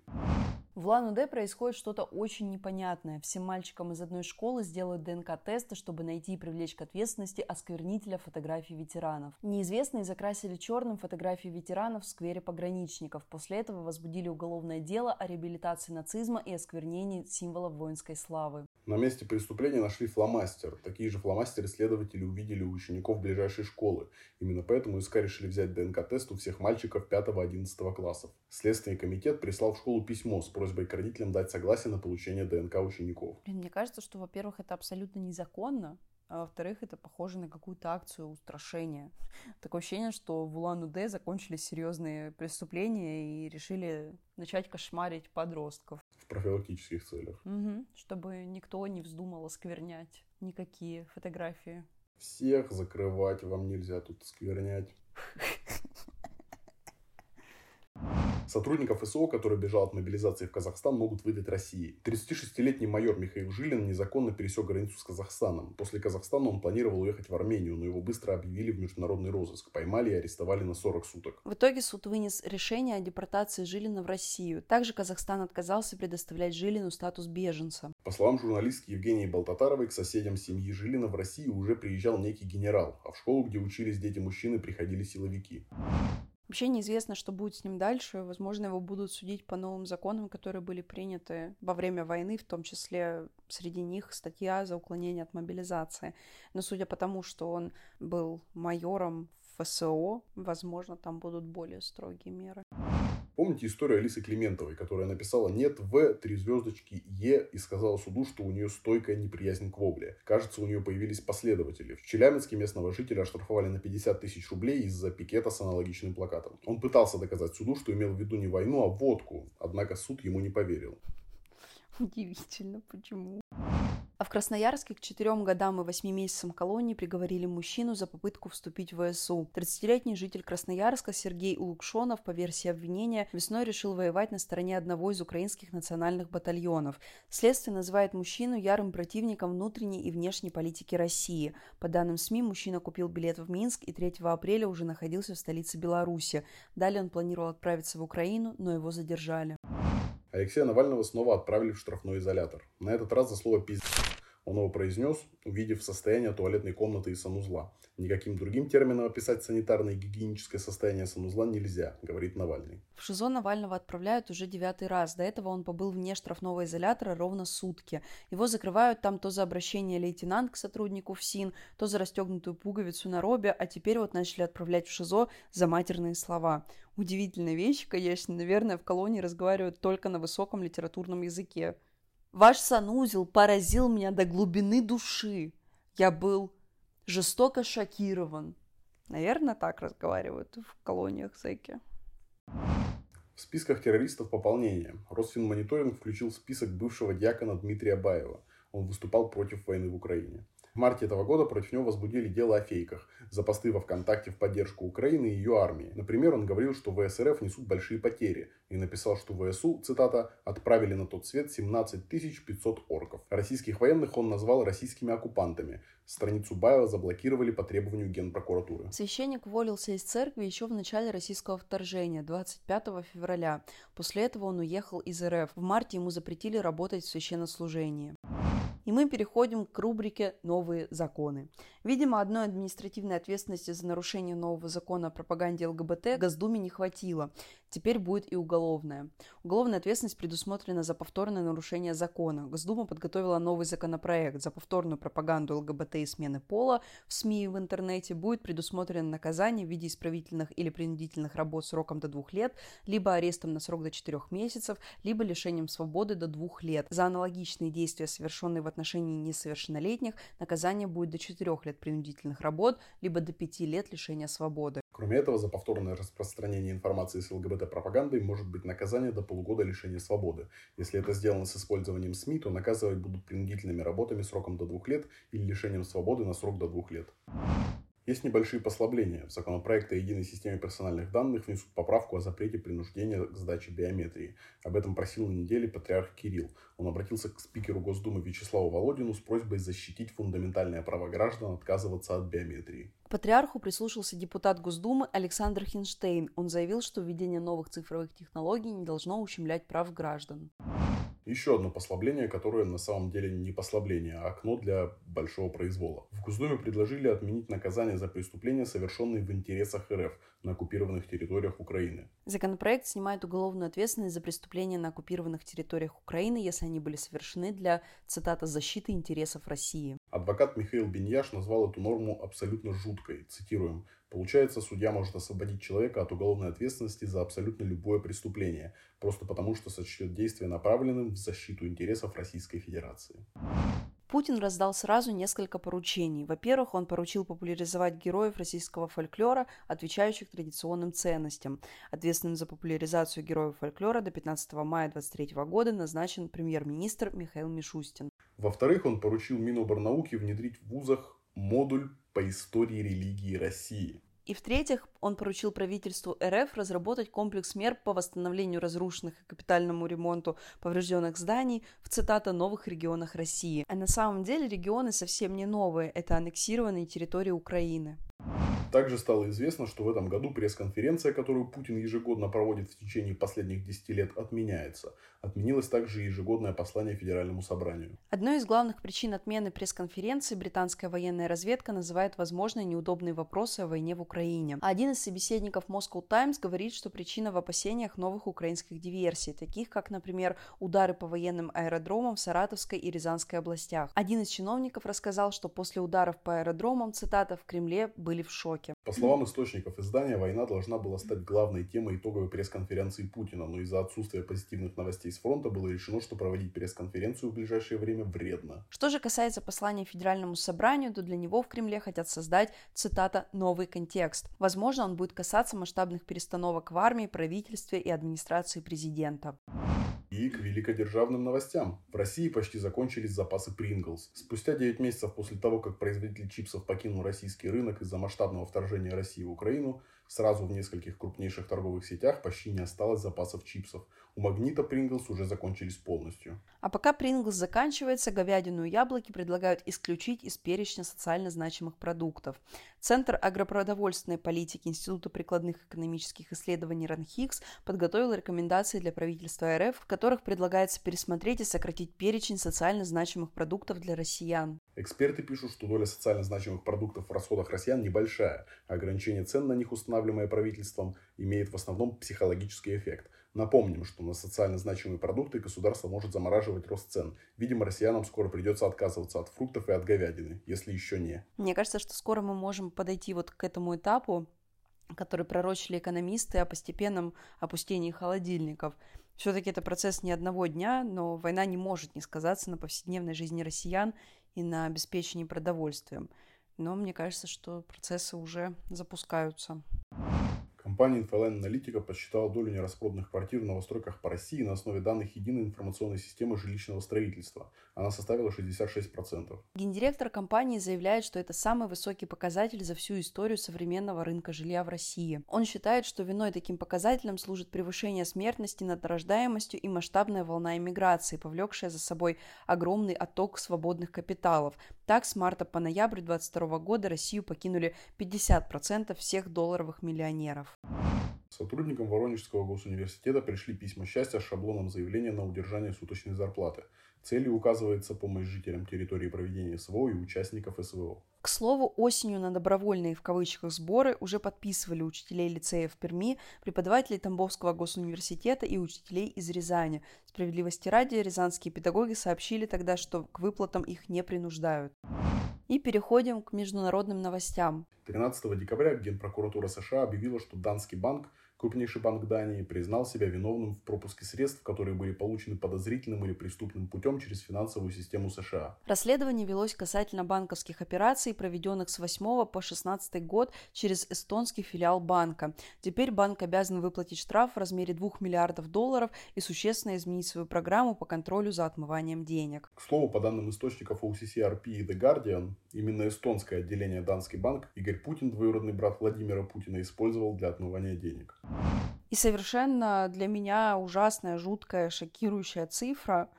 В Лан-Удэ происходит что-то очень непонятное. Всем мальчикам из одной школы сделают ДНК-тесты, чтобы найти и привлечь к ответственности осквернителя фотографий ветеранов. Неизвестные закрасили черным фотографии ветеранов в сквере пограничников. После этого возбудили уголовное дело о реабилитации нацизма и осквернении символов воинской славы. На месте преступления нашли фломастер. Такие же фломастеры следователи увидели у учеников ближайшей школы. Именно поэтому ИСК решили взять ДНК-тест у всех мальчиков 5-11 классов. Следственный комитет прислал в школу письмо с просьбой к родителям дать согласие на получение ДНК учеников. Блин, мне кажется, что, во-первых, это абсолютно незаконно, а во-вторых, это похоже на какую-то акцию устрашения. Такое ощущение, что в Улан-Удэ закончились серьезные преступления и решили начать кошмарить подростков. В профилактических целях. Угу, чтобы никто не вздумал осквернять никакие фотографии. Всех закрывать вам нельзя тут осквернять. Сотрудников СО, который бежал от мобилизации в Казахстан, могут выдать России. 36-летний майор Михаил Жилин незаконно пересек границу с Казахстаном. После Казахстана он планировал уехать в Армению, но его быстро объявили в международный розыск. Поймали и арестовали на 40 суток. В итоге суд вынес решение о депортации Жилина в Россию. Также Казахстан отказался предоставлять Жилину статус беженца. По словам журналистки Евгении Болтатаровой, к соседям семьи Жилина в России уже приезжал некий генерал, а в школу, где учились дети мужчины, приходили силовики. Вообще неизвестно, что будет с ним дальше. Возможно, его будут судить по новым законам, которые были приняты во время войны, в том числе среди них статья за уклонение от мобилизации. Но судя по тому, что он был майором ФСО, возможно, там будут более строгие меры. Помните историю Алисы Климентовой, которая написала «нет в», три звездочки «е» и сказала суду, что у нее стойкая неприязнь к вобле. Кажется, у нее появились последователи. В Челябинске местного жителя оштрафовали на 50 тысяч рублей из-за пикета с аналогичным плакатом. Он пытался доказать суду, что имел в виду не войну, а водку, однако суд ему не поверил. Удивительно, почему? В Красноярске к четырем годам и восьми месяцам колонии приговорили мужчину за попытку вступить в ВСУ. 30-летний житель Красноярска Сергей Улукшонов, по версии обвинения, весной решил воевать на стороне одного из украинских национальных батальонов. Следствие называет мужчину ярым противником внутренней и внешней политики России. По данным СМИ, мужчина купил билет в Минск и 3 апреля уже находился в столице Беларуси. Далее он планировал отправиться в Украину, но его задержали. Алексея Навального снова отправили в штрафной изолятор. На этот раз за слово «пиздец». Он его произнес, увидев состояние туалетной комнаты и санузла. Никаким другим термином описать санитарное и гигиеническое состояние санузла нельзя, говорит Навальный. В ШИЗО Навального отправляют уже девятый раз. До этого он побыл вне штрафного изолятора ровно сутки. Его закрывают там то за обращение лейтенант к сотруднику ФСИН, то за расстегнутую пуговицу на робе, а теперь вот начали отправлять в ШИЗО за матерные слова. Удивительная вещь, конечно. Наверное, в колонии разговаривают только на высоком литературном языке. Ваш санузел поразил меня до глубины души. Я был жестоко шокирован. Наверное, так разговаривают в колониях зэки. В списках террористов пополнение. Росфинмониторинг включил список бывшего диакона Дмитрия Баева. Он выступал против войны в Украине. В марте этого года против него возбудили дело о фейках за посты во ВКонтакте в поддержку Украины и ее армии. Например, он говорил, что ВСРФ несут большие потери и написал, что ВСУ, цитата, «отправили на тот свет 17 500 орков». Российских военных он назвал российскими оккупантами. Страницу Баева заблокировали по требованию Генпрокуратуры. Священник уволился из церкви еще в начале российского вторжения, 25 февраля. После этого он уехал из РФ. В марте ему запретили работать в священнослужении. И мы переходим к рубрике «Новые законы». Видимо, одной административной ответственности за нарушение нового закона о пропаганде ЛГБТ Госдуме не хватило. Теперь будет и уголовная. Уголовная ответственность предусмотрена за повторное нарушение закона. Госдума подготовила новый законопроект. За повторную пропаганду ЛГБТ и смены пола в СМИ и в интернете будет предусмотрено наказание в виде исправительных или принудительных работ сроком до двух лет, либо арестом на срок до четырех месяцев, либо лишением свободы до двух лет. За аналогичные действия, совершенные в отношении несовершеннолетних, наказание будет до 4 лет принудительных работ, либо до 5 лет лишения свободы. Кроме этого, за повторное распространение информации с ЛГБТ-пропагандой может быть наказание до полугода лишения свободы. Если это сделано с использованием СМИ, то наказывать будут принудительными работами сроком до двух лет или лишением свободы на срок до двух лет. Есть небольшие послабления. В законопроект о единой системе персональных данных внесут поправку о запрете принуждения к сдаче биометрии. Об этом просил на неделе патриарх Кирилл. Он обратился к спикеру Госдумы Вячеславу Володину с просьбой защитить фундаментальное право граждан отказываться от биометрии. К патриарху прислушался депутат Госдумы Александр Хинштейн. Он заявил, что введение новых цифровых технологий не должно ущемлять прав граждан. Еще одно послабление, которое на самом деле не послабление, а окно для большого произвола. В Госдуме предложили отменить наказание за преступления, совершенные в интересах РФ на оккупированных территориях Украины. Законопроект снимает уголовную ответственность за преступления на оккупированных территориях Украины, если они были совершены для, цитата, «защиты интересов России». Адвокат Михаил Беньяш назвал эту норму абсолютно жуткой. Цитируем. Получается, судья может освободить человека от уголовной ответственности за абсолютно любое преступление, просто потому что сочтет действие направленным в защиту интересов Российской Федерации. Путин раздал сразу несколько поручений. Во-первых, он поручил популяризовать героев российского фольклора, отвечающих традиционным ценностям. Ответственным за популяризацию героев фольклора до 15 мая 2023 года назначен премьер-министр Михаил Мишустин. Во-вторых, он поручил Миноборнауки внедрить в вузах модуль по истории религии России. И в-третьих, он поручил правительству РФ разработать комплекс мер по восстановлению разрушенных и капитальному ремонту поврежденных зданий в, цитата, новых регионах России. А на самом деле регионы совсем не новые, это аннексированные территории Украины. Также стало известно, что в этом году пресс-конференция, которую Путин ежегодно проводит в течение последних 10 лет, отменяется. Отменилось также ежегодное послание Федеральному собранию. Одной из главных причин отмены пресс-конференции британская военная разведка называет возможные неудобные вопросы о войне в Украине. Один из собеседников Moscow Times говорит, что причина в опасениях новых украинских диверсий, таких как, например, удары по военным аэродромам в Саратовской и Рязанской областях. Один из чиновников рассказал, что после ударов по аэродромам, цитата, в Кремле были в шоке. По словам источников издания, война должна была стать главной темой итоговой пресс-конференции Путина, но из-за отсутствия позитивных новостей с фронта было решено, что проводить пресс-конференцию в ближайшее время вредно. Что же касается послания Федеральному собранию, то для него в Кремле хотят создать, цитата, «новый контекст». Возможно, он будет касаться масштабных перестановок в армии, правительстве и администрации президента. И к великодержавным новостям. В России почти закончились запасы Принглс. Спустя 9 месяцев после того, как производитель чипсов покинул российский рынок из-за масштабного вторжения России в Украину, сразу в нескольких крупнейших торговых сетях почти не осталось запасов чипсов. У Магнита Принглс уже закончились полностью. А пока Принглс заканчивается, говядину и яблоки предлагают исключить из перечня социально значимых продуктов. Центр агропродовольственной политики Института прикладных экономических исследований РАНХИКС подготовил рекомендации для правительства РФ, в которых предлагается пересмотреть и сократить перечень социально значимых продуктов для россиян. Эксперты пишут, что доля социально значимых продуктов в расходах россиян небольшая. Ограничение цен на них, устанавливаемое правительством, имеет в основном психологический эффект – Напомним, что на социально значимые продукты государство может замораживать рост цен. Видимо, россиянам скоро придется отказываться от фруктов и от говядины, если еще не. Мне кажется, что скоро мы можем подойти вот к этому этапу, который пророчили экономисты о постепенном опустении холодильников. Все-таки это процесс не одного дня, но война не может не сказаться на повседневной жизни россиян и на обеспечении продовольствием. Но мне кажется, что процессы уже запускаются. Компания Infoline Аналитика подсчитала долю нераспроданных квартир в новостройках по России на основе данных единой информационной системы жилищного строительства. Она составила 66%. Гендиректор компании заявляет, что это самый высокий показатель за всю историю современного рынка жилья в России. Он считает, что виной таким показателем служит превышение смертности над рождаемостью и масштабная волна иммиграции, повлекшая за собой огромный отток свободных капиталов. Так, с марта по ноябрь 2022 года Россию покинули 50% всех долларовых миллионеров. Сотрудникам Воронежского госуниверситета пришли письма счастья с шаблоном заявления на удержание суточной зарплаты. Целью указывается помощь жителям территории проведения СВО и участников СВО. К слову, осенью на добровольные в кавычках сборы уже подписывали учителей лицея в Перми, преподавателей Тамбовского госуниверситета и учителей из Рязани. Справедливости ради, рязанские педагоги сообщили тогда, что к выплатам их не принуждают. И переходим к международным новостям. 13 декабря Генпрокуратура США объявила, что Данский банк крупнейший банк Дании, признал себя виновным в пропуске средств, которые были получены подозрительным или преступным путем через финансовую систему США. Расследование велось касательно банковских операций, проведенных с 8 по 16 год через эстонский филиал банка. Теперь банк обязан выплатить штраф в размере 2 миллиардов долларов и существенно изменить свою программу по контролю за отмыванием денег. К слову, по данным источников OCCRP и The Guardian, Именно эстонское отделение Данский банк Игорь Путин, двоюродный брат Владимира Путина, использовал для отмывания денег. И совершенно для меня ужасная, жуткая, шокирующая цифра –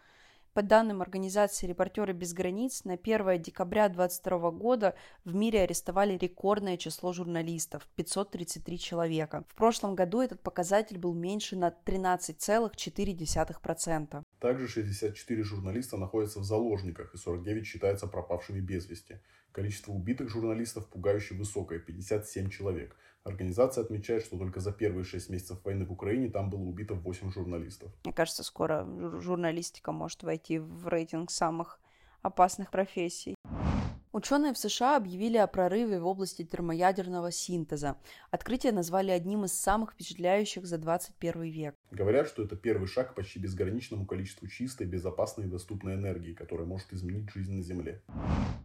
по данным организации «Репортеры без границ», на 1 декабря 2022 года в мире арестовали рекордное число журналистов – 533 человека. В прошлом году этот показатель был меньше на 13,4%. Также 64 журналиста находятся в заложниках и 49 считаются пропавшими без вести. Количество убитых журналистов пугающе высокое – 57 человек. Организация отмечает, что только за первые шесть месяцев войны в Украине там было убито 8 журналистов. Мне кажется, скоро журналистика может войти в рейтинг самых опасных профессий. Ученые в США объявили о прорыве в области термоядерного синтеза. Открытие назвали одним из самых впечатляющих за 21 век. Говорят, что это первый шаг к почти безграничному количеству чистой, безопасной и доступной энергии, которая может изменить жизнь на Земле.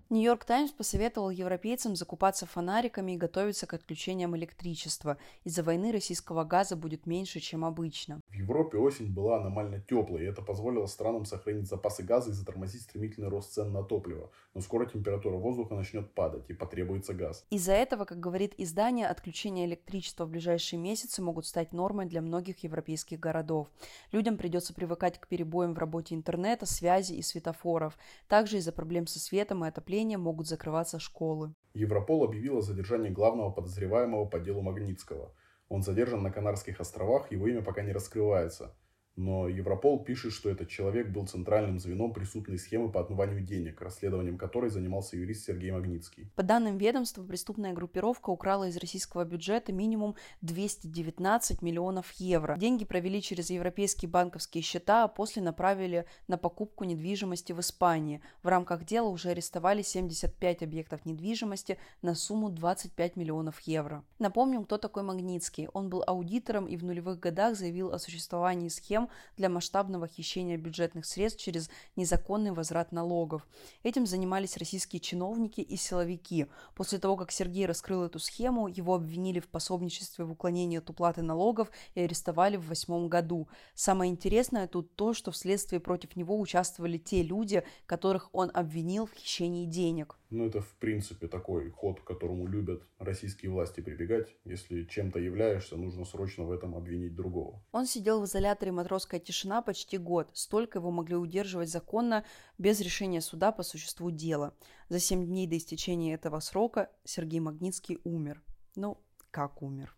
Нью-Йорк Таймс посоветовал европейцам закупаться фонариками и готовиться к отключениям электричества. Из-за войны российского газа будет меньше, чем обычно. В Европе осень была аномально теплой, и это позволило странам сохранить запасы газа и затормозить стремительный рост цен на топливо. Но скоро температура воздуха начнет падать и потребуется газ. Из-за этого, как говорит издание, отключение электричества в ближайшие месяцы могут стать нормой для многих европейских городов. Людям придется привыкать к перебоям в работе интернета, связи и светофоров. Также из-за проблем со светом и отоплением могут закрываться школы. Европол объявил о задержании главного подозреваемого по делу Магнитского. Он задержан на Канарских островах, его имя пока не раскрывается. Но Европол пишет, что этот человек был центральным звеном преступной схемы по отмыванию денег, расследованием которой занимался юрист Сергей Магнитский. По данным ведомства, преступная группировка украла из российского бюджета минимум 219 миллионов евро. Деньги провели через европейские банковские счета, а после направили на покупку недвижимости в Испании. В рамках дела уже арестовали 75 объектов недвижимости на сумму 25 миллионов евро. Напомним, кто такой Магнитский. Он был аудитором и в нулевых годах заявил о существовании схем для масштабного хищения бюджетных средств через незаконный возврат налогов. Этим занимались российские чиновники и силовики. После того, как Сергей раскрыл эту схему, его обвинили в пособничестве в уклонении от уплаты налогов и арестовали в восьмом году. Самое интересное тут то, что вследствии против него участвовали те люди, которых он обвинил в хищении денег. Ну, это, в принципе, такой ход, к которому любят российские власти прибегать. Если чем-то являешься, нужно срочно в этом обвинить другого. Он сидел в изоляторе «Матросская тишина» почти год. Столько его могли удерживать законно, без решения суда по существу дела. За семь дней до истечения этого срока Сергей Магнитский умер. Ну, как умер?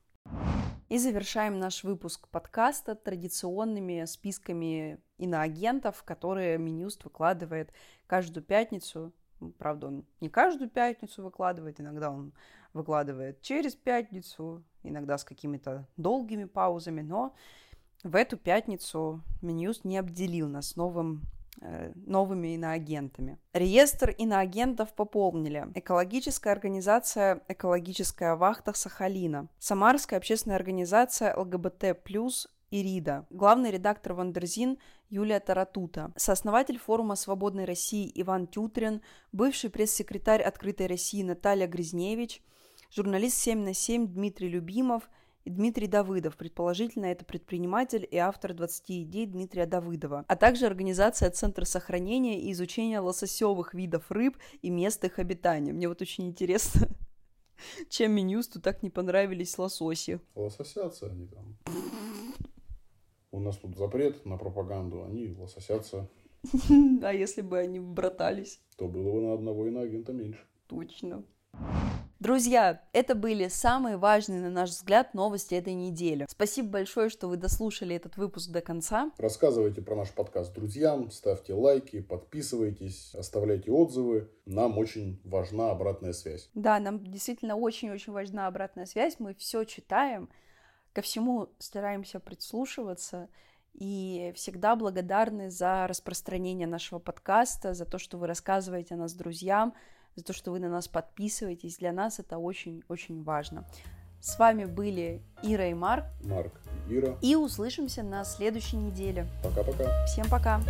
И завершаем наш выпуск подкаста традиционными списками иноагентов, которые Минюст выкладывает каждую пятницу Правда, он не каждую пятницу выкладывает, иногда он выкладывает через пятницу, иногда с какими-то долгими паузами, но в эту пятницу Минюст не обделил нас новым э, новыми иноагентами. Реестр иноагентов пополнили. Экологическая организация «Экологическая вахта Сахалина», Самарская общественная организация ЛГБТ+, Ирида, главный редактор Wonderzine Юлия Таратута, сооснователь форума «Свободной России» Иван Тютрин, бывший пресс-секретарь «Открытой России» Наталья Грязневич, журналист 7 на 7 Дмитрий Любимов и Дмитрий Давыдов, предположительно, это предприниматель и автор 20 идей Дмитрия Давыдова, а также организация Центра сохранения и изучения лососевых видов рыб и мест их обитания. Мне вот очень интересно, чем Минюсту так не понравились лососи. Лососятся они там. У нас тут запрет на пропаганду, они лососятся. А если бы они братались? То было бы на одного иноагента меньше. Точно. Друзья, это были самые важные, на наш взгляд, новости этой недели. Спасибо большое, что вы дослушали этот выпуск до конца. Рассказывайте про наш подкаст друзьям, ставьте лайки, подписывайтесь, оставляйте отзывы. Нам очень важна обратная связь. Да, нам действительно очень-очень важна обратная связь. Мы все читаем, ко всему стараемся прислушиваться и всегда благодарны за распространение нашего подкаста, за то, что вы рассказываете о нас друзьям, за то, что вы на нас подписываетесь. Для нас это очень-очень важно. С вами были Ира и Марк. Марк, Ира. И услышимся на следующей неделе. Пока-пока. Всем пока.